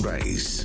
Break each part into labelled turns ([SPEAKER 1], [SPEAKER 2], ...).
[SPEAKER 1] Sunrise.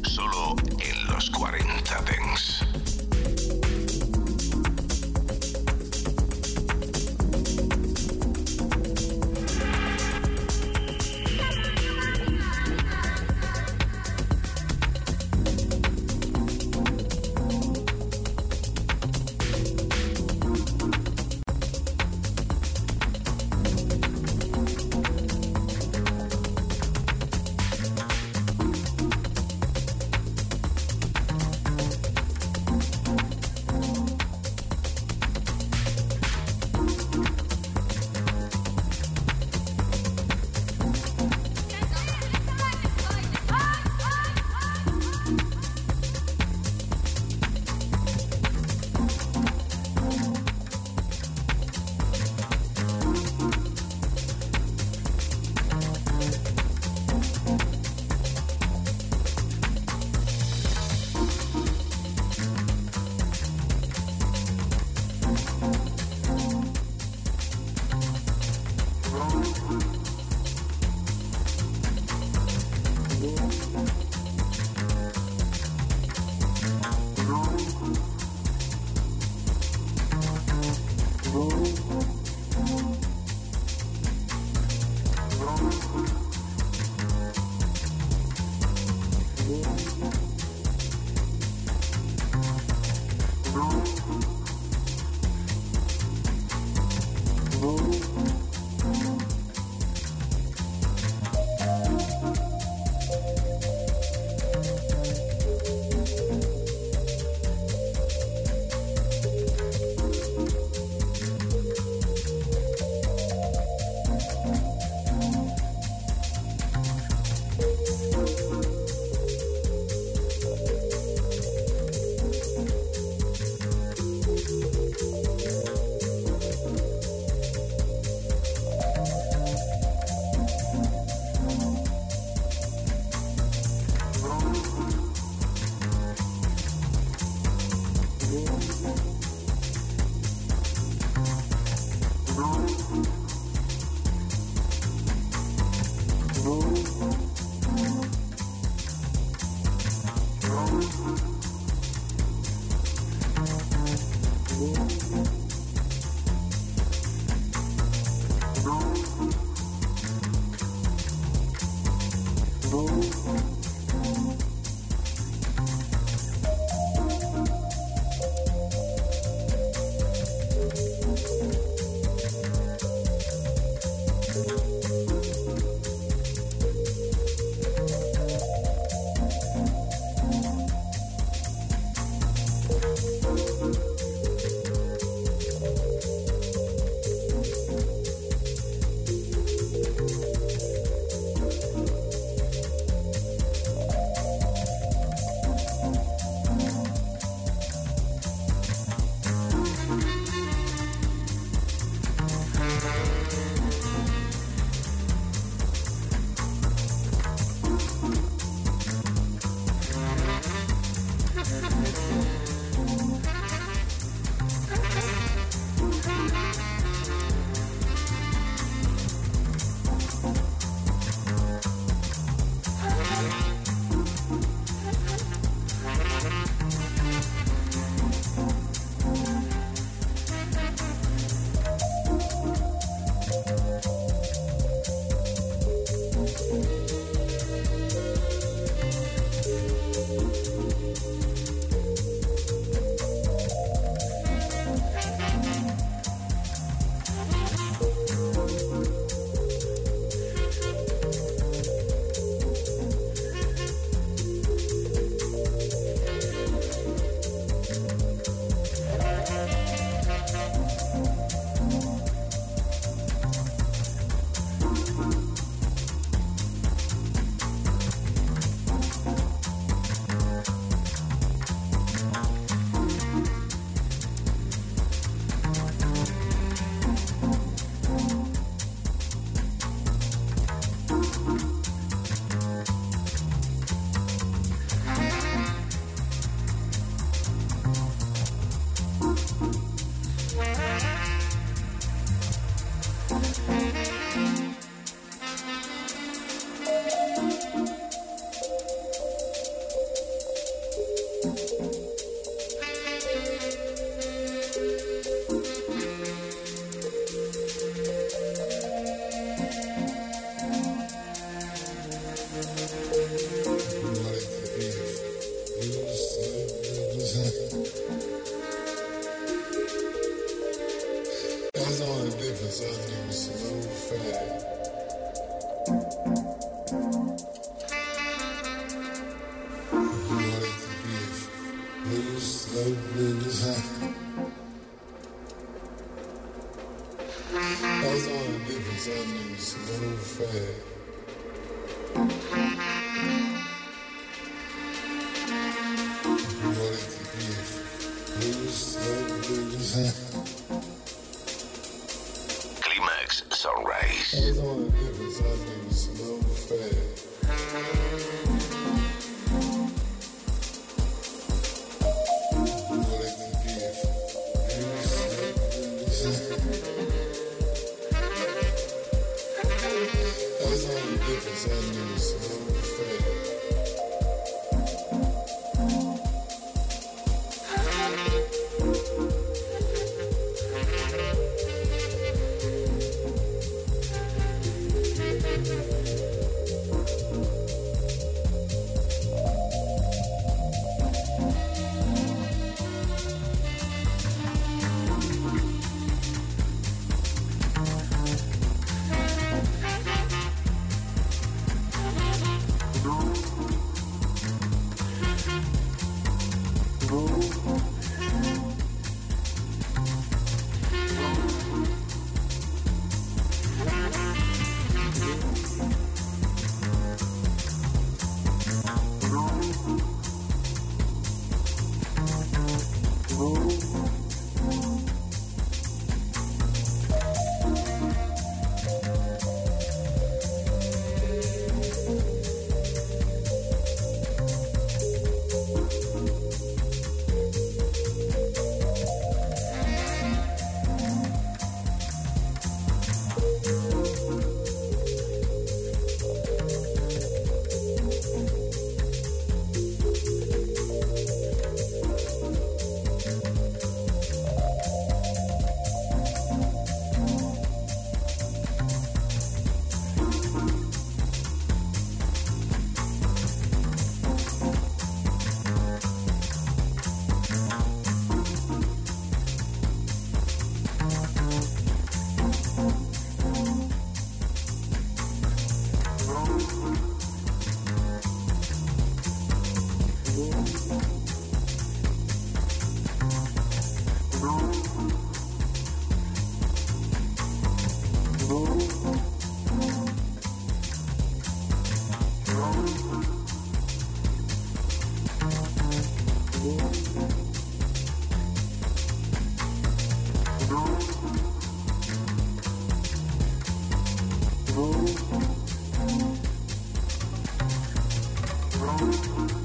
[SPEAKER 2] thank you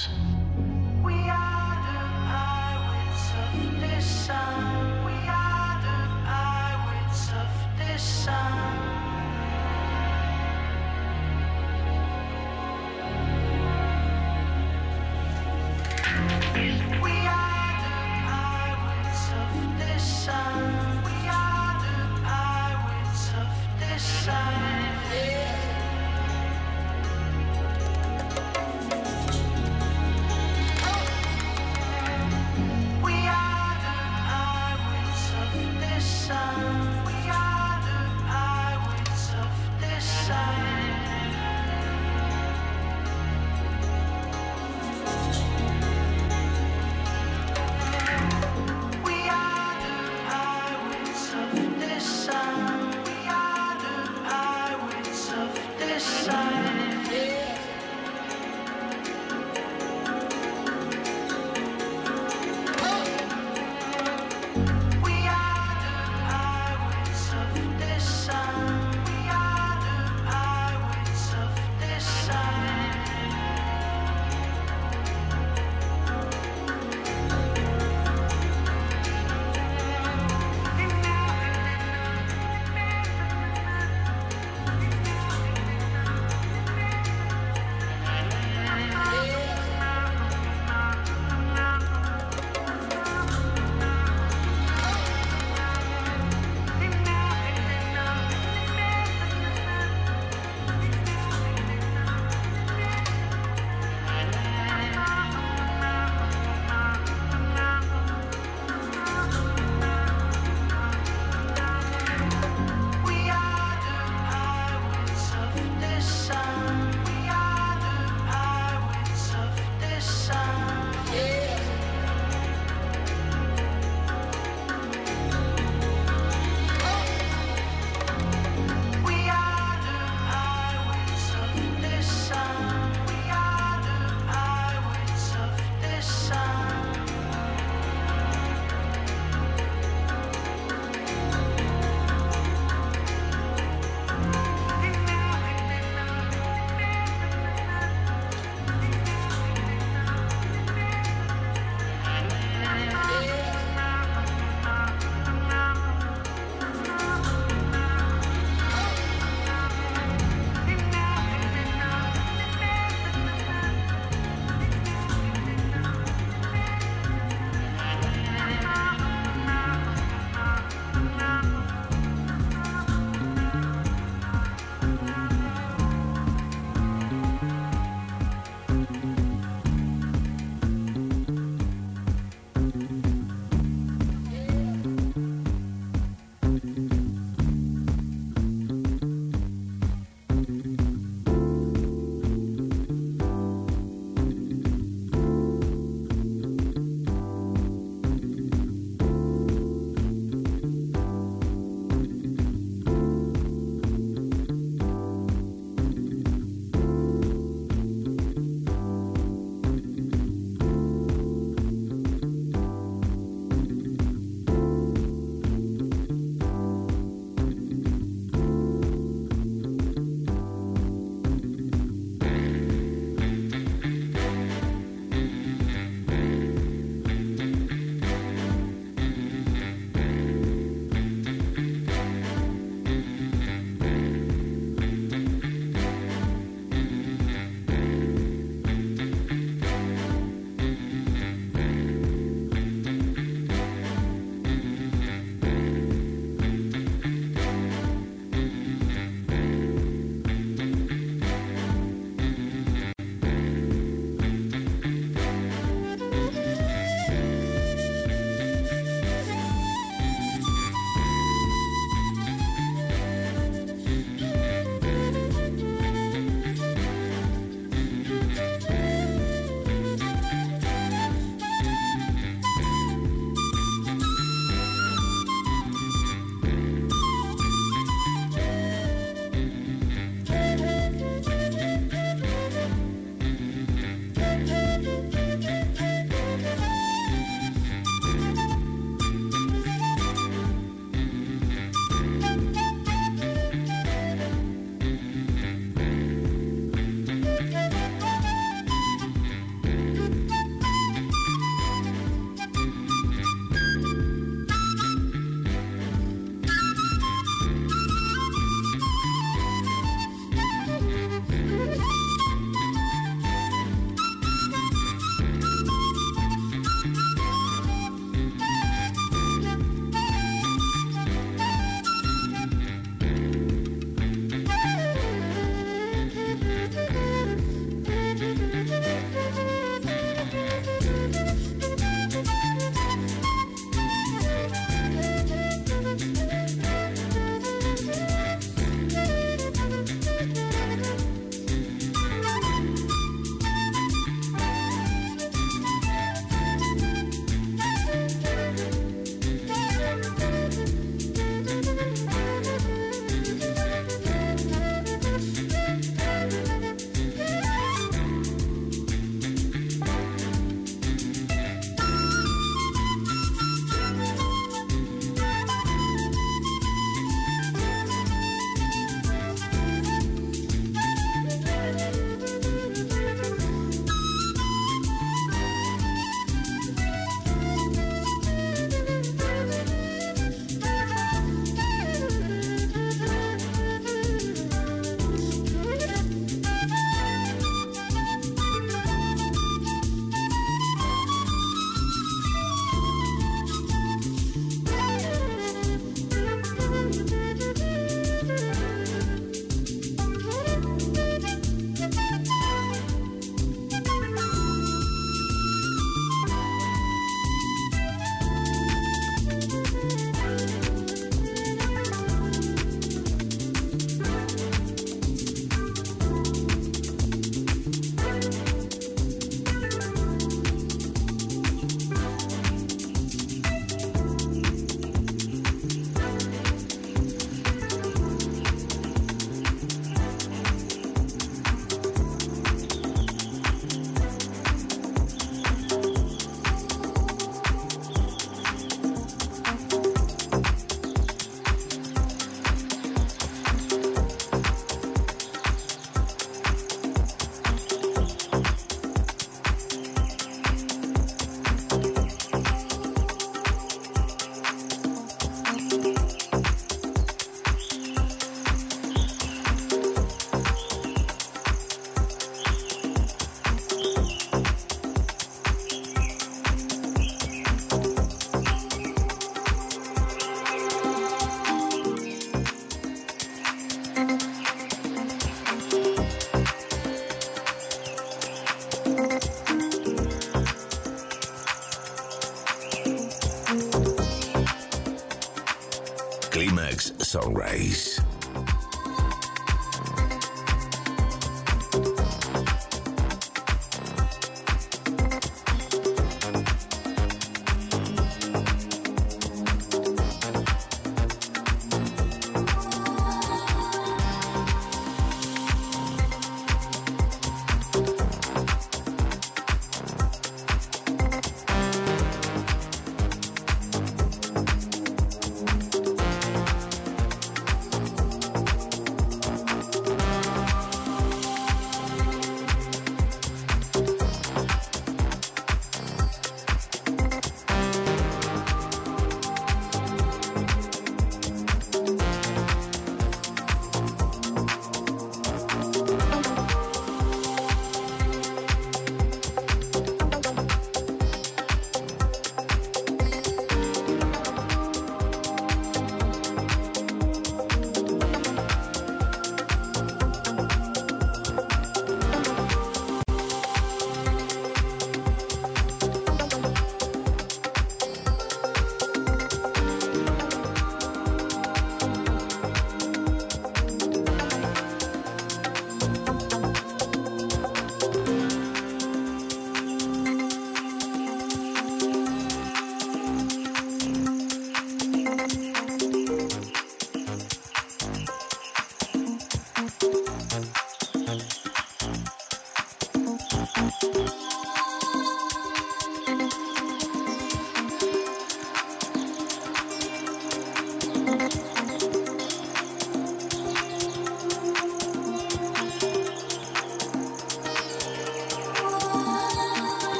[SPEAKER 1] Sunrise.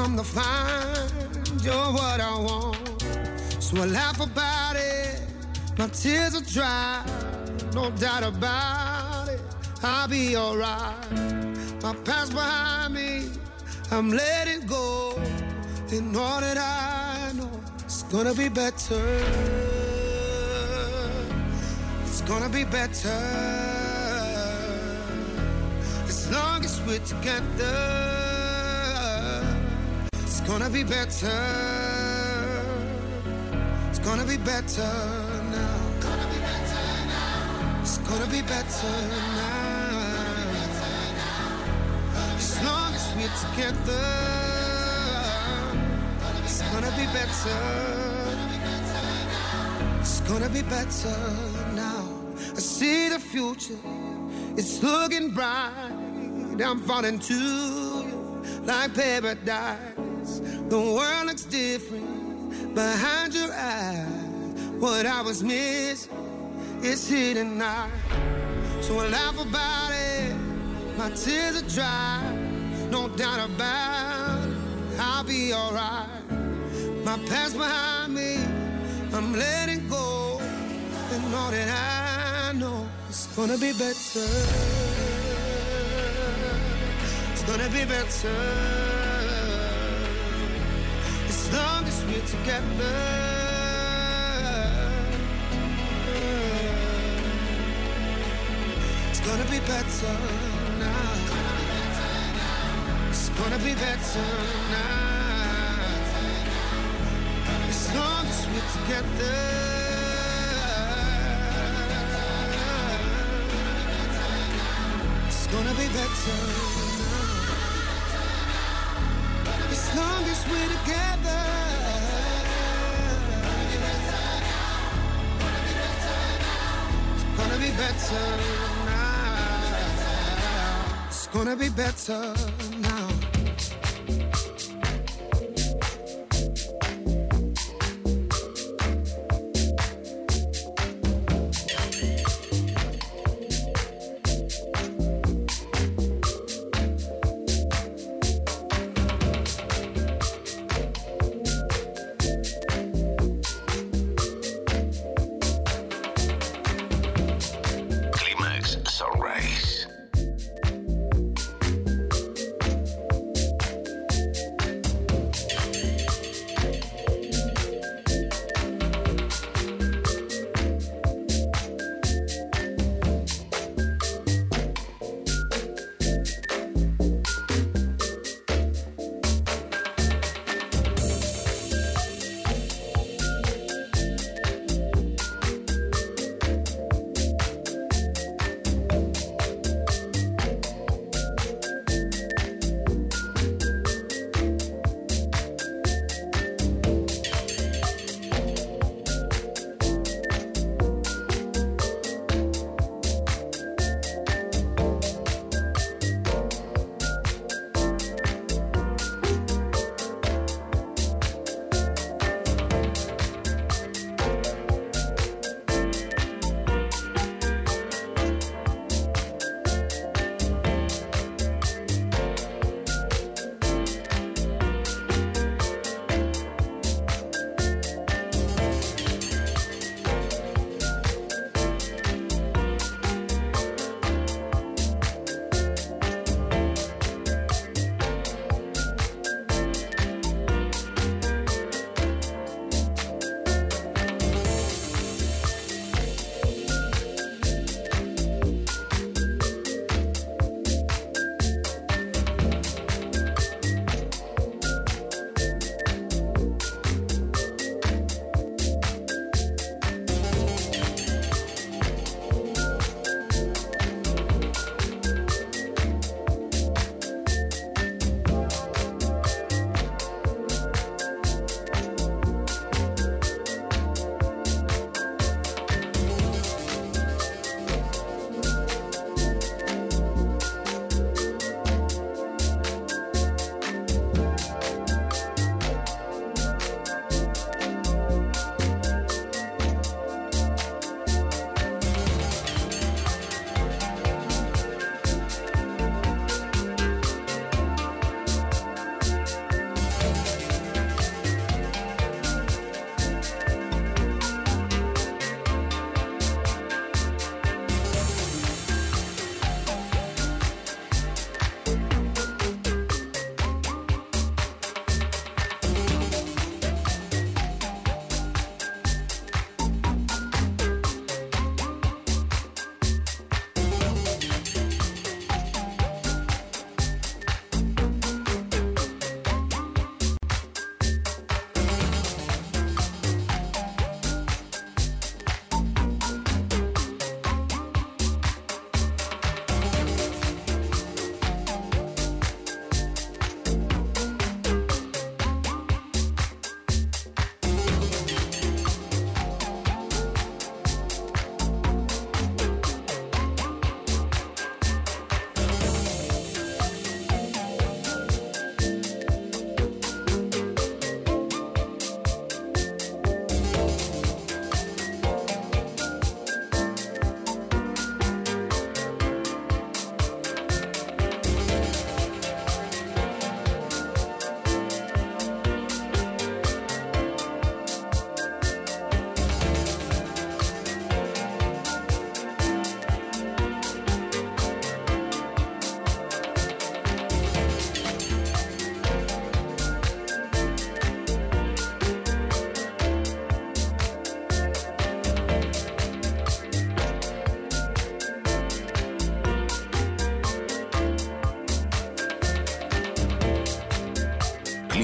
[SPEAKER 2] Come to find you're what I want. So I laugh about it, my tears are dry, no doubt about it. I'll be alright. My past behind me, I'm letting go. And all that I know it's gonna be better. Gonna be better. As long as we're together It's gonna be better. It's gonna be better now. Gonna be better now. It's gonna be better now. As long as we're together, it's gonna be better. It's gonna be better see the future. It's looking bright. I'm falling to you like paradise. The world looks different behind your eyes. What I was missing is hidden now. So I laugh about it. My tears are dry. No doubt about it. I'll be alright. My past behind me. I'm letting go. And all that I is gonna be better. It's gonna be better It's long as we're together. It's gonna be better now. It's gonna be better now. As As long as we're together. Gonna be better. As long as we're together. It's gonna be better now. It's gonna be better now.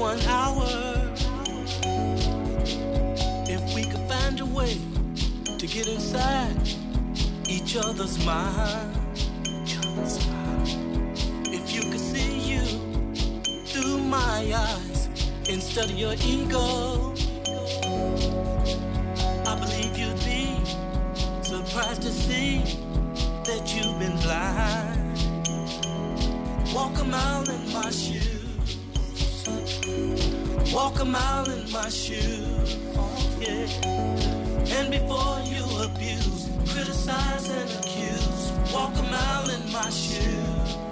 [SPEAKER 3] one hour. If we could find a way to get inside each other's mind. If you could see you through my eyes instead of your ego, I believe you'd be surprised to see that you've been blind. Walk a mile in my shoes. Walk a mile in my shoes, oh, yeah. And before you abuse, criticize and accuse, walk a mile in my shoes.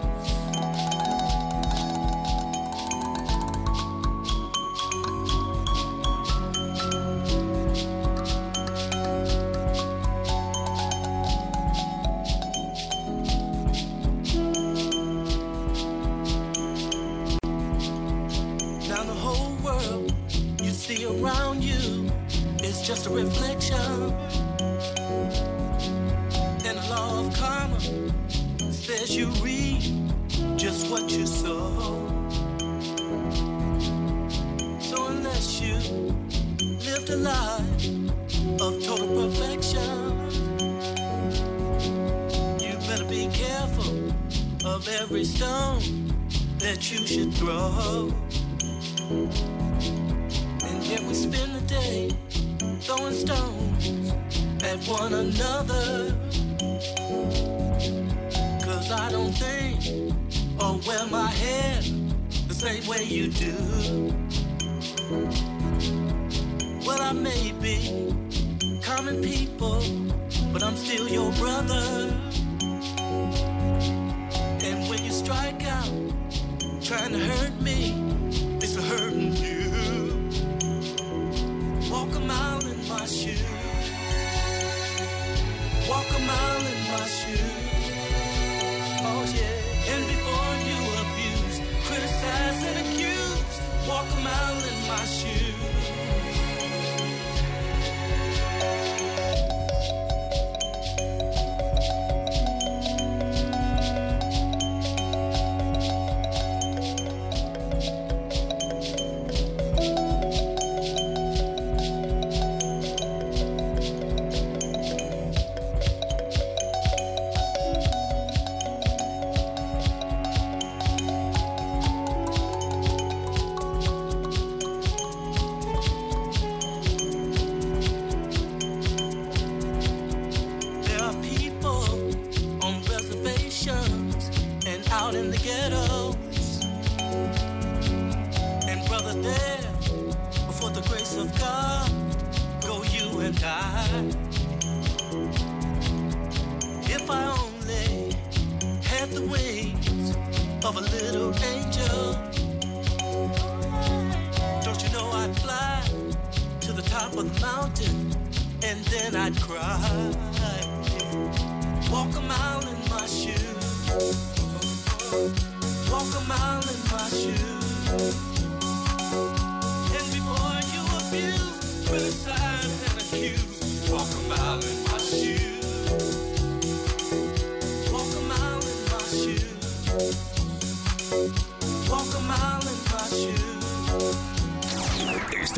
[SPEAKER 3] walk a mile in my shoes.